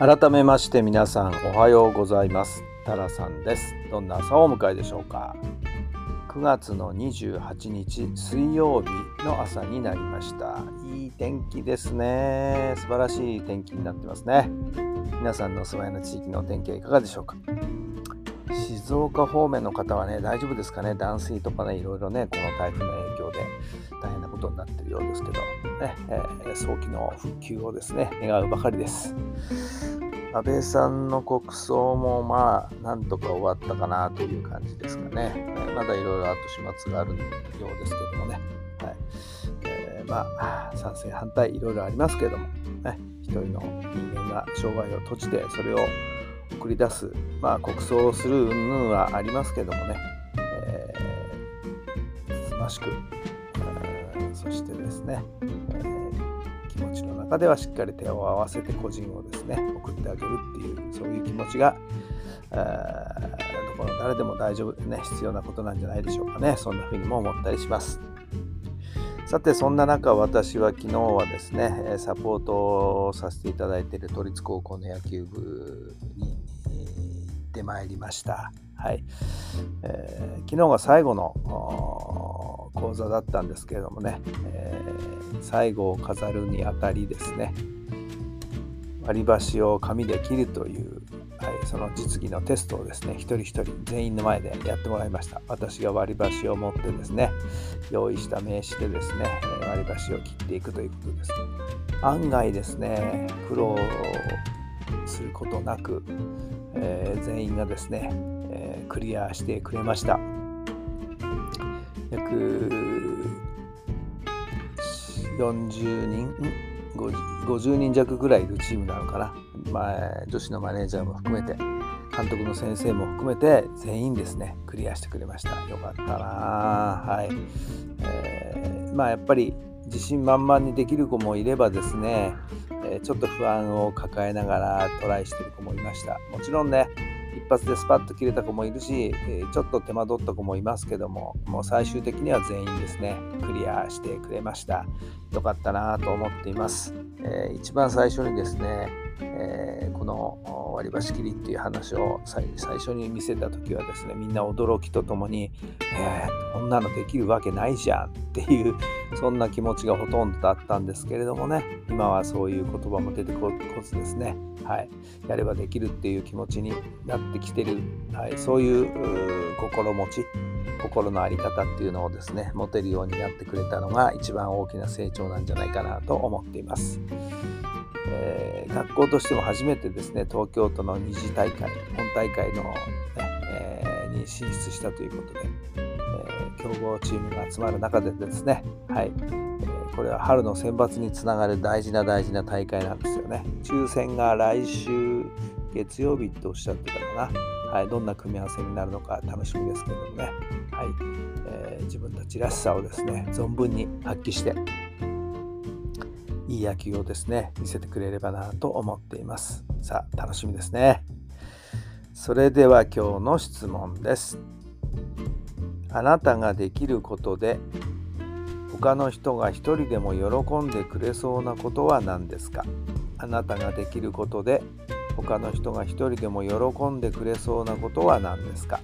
改めまして皆さんおはようございます。タラさんです。どんな朝をお迎えでしょうか。9月の28日水曜日の朝になりました。いい天気ですね。素晴らしい天気になってますね。皆さんのお住まいの地域の天気はいかがでしょうか。静岡方面の方はね大丈夫ですかね？断水とかねいろいろねこの台風の影響で大変なことになってるようですけど、ねえー、早期の復旧をですね願うばかりです安倍さんの国葬もまあなんとか終わったかなという感じですかね。まだいろいろ後始末があるようですけどもね。はいえー、まあ賛成反対いろいろありますけども、ね、一人の人間が生涯を閉じてそれを送り出す、まあ、国葬をする云々はありますけどもね、えー、つましく、えー、そしてですね、えー、気持ちの中ではしっかり手を合わせて個人をですね送ってあげるっていうそういう気持ちがどこの誰でも大丈夫ね必要なことなんじゃないでしょうかね。そんな風にも思ったりします。さてそんな中私は昨日はですねサポートをさせていただいている都立高校の野球部にってまいりました。はい、えー、昨日が最後の講座だったんですけれどもね、えー、最後を飾るにあたりですね。割り箸を紙で切るという、はい、その実技のテストをですね一人一人全員の前でやってもらいました。私が割り箸を持ってですね用意した名刺でですね割り箸を切っていくということです。案外ですね苦労することなく、えー、全員がですね、えー、クリアしてくれました。約40人 50, 人弱ぐらいいるチームなのかな、まあ、女子のマネージャーも含めて監督の先生も含めて全員ですねクリアしてくれました。よかったなはい、えー、まあやっぱり自信満々にできる子もいればですね、え、ちょっと不安を抱えながらトライしてる子もいました。もちろんね一発でスパッと切れた子もいるし、えちょっと手間取った子もいますけども、もう最終的には全員ですね、クリアしてくれました。よかったなと思っています。えー、一番最初にですね、えー、この割り箸切りっていう話を最初に見せた時はですねみんな驚きとともに「えー、こんなのできるわけないじゃん」っていうそんな気持ちがほとんどだったんですけれどもね今はそういう言葉も出てこずですね、はい、やればできるっていう気持ちになってきてる、はい、そういう心持ち心の在り方っていうのをですね持てるようになってくれたのが一番大きな成長なんじゃないかなと思っています。えー、学校としても初めてですね東京都の二次大会本大会の、ねえー、に進出したということで、えー、強豪チームが集まる中でですね、はい、これは春の選抜につながる大事な大事な大会なんですよね抽選が来週月曜日っておっしゃってたかな、はい、どんな組み合わせになるのか楽しみですけどもね、はいえー、自分たちらしさをですね存分に発揮していい野球をですね、見せてくれればなと思っています。さあ、楽しみですね。それでは今日の質問です。あなたができることで他の人が一人でも喜んでくれそうなことは何ですか？あなたができることで他の人が一人でも喜んでくれそうなことは何ですか？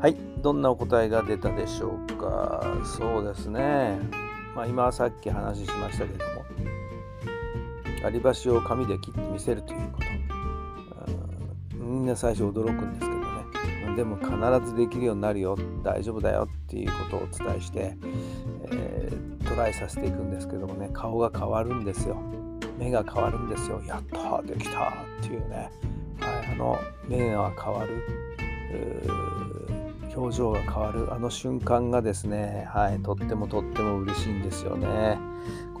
はい、どんなお答えが出たでしょうか？そうですね。まあ、今さっき話しましたけども、割り箸を紙で切ってみせるということ。みんな最初驚くんですけどね。でも必ずできるようになるよ、大丈夫だよっていうことをお伝えして、えー、トライさせていくんですけどもね、顔が変わるんですよ。目が変わるんですよ。やったできたっていうね。はい、あの目が変わる表情が変わるあの瞬間がですね、はい、とってもとっても嬉しいんですよね。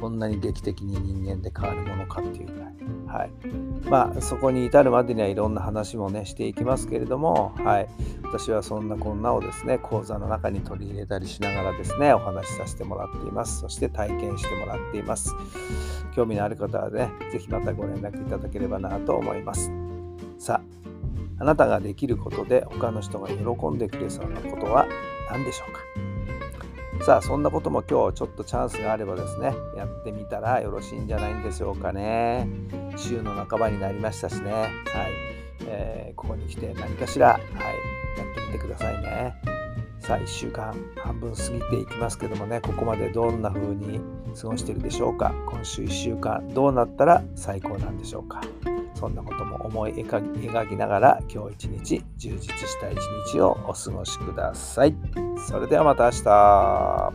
こんなに劇的に人間で変わるものかっていうぐらい。はい。まあ、そこに至るまでにはいろんな話もね、していきますけれども、はい。私はそんなこんなをですね、講座の中に取り入れたりしながらですね、お話しさせてもらっています。そして体験してもらっています。興味のある方はね、是非またご連絡いただければなと思います。さあ、あなたができることで他の人が喜んでくれそうなことは何でしょうか？さあそんなことも今日ちょっとチャンスがあればですねやってみたらよろしいんじゃないんでしょうかね。週の半ばになりましたしね。はい、えー、ここに来て何かしらはい。やってみてくださいね。さあ1週間半分過ぎていきますけどもねここまでどんな風に過ごしてるでしょうか？今週1週間どうなったら最高なんでしょうか？そんなことも思い描きながら今日一日充実した一日をお過ごしください。それではまた明日。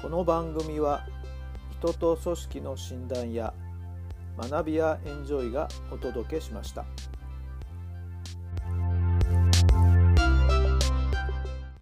この番組は人と組織の診断や学びやエンジョイがお届けしました。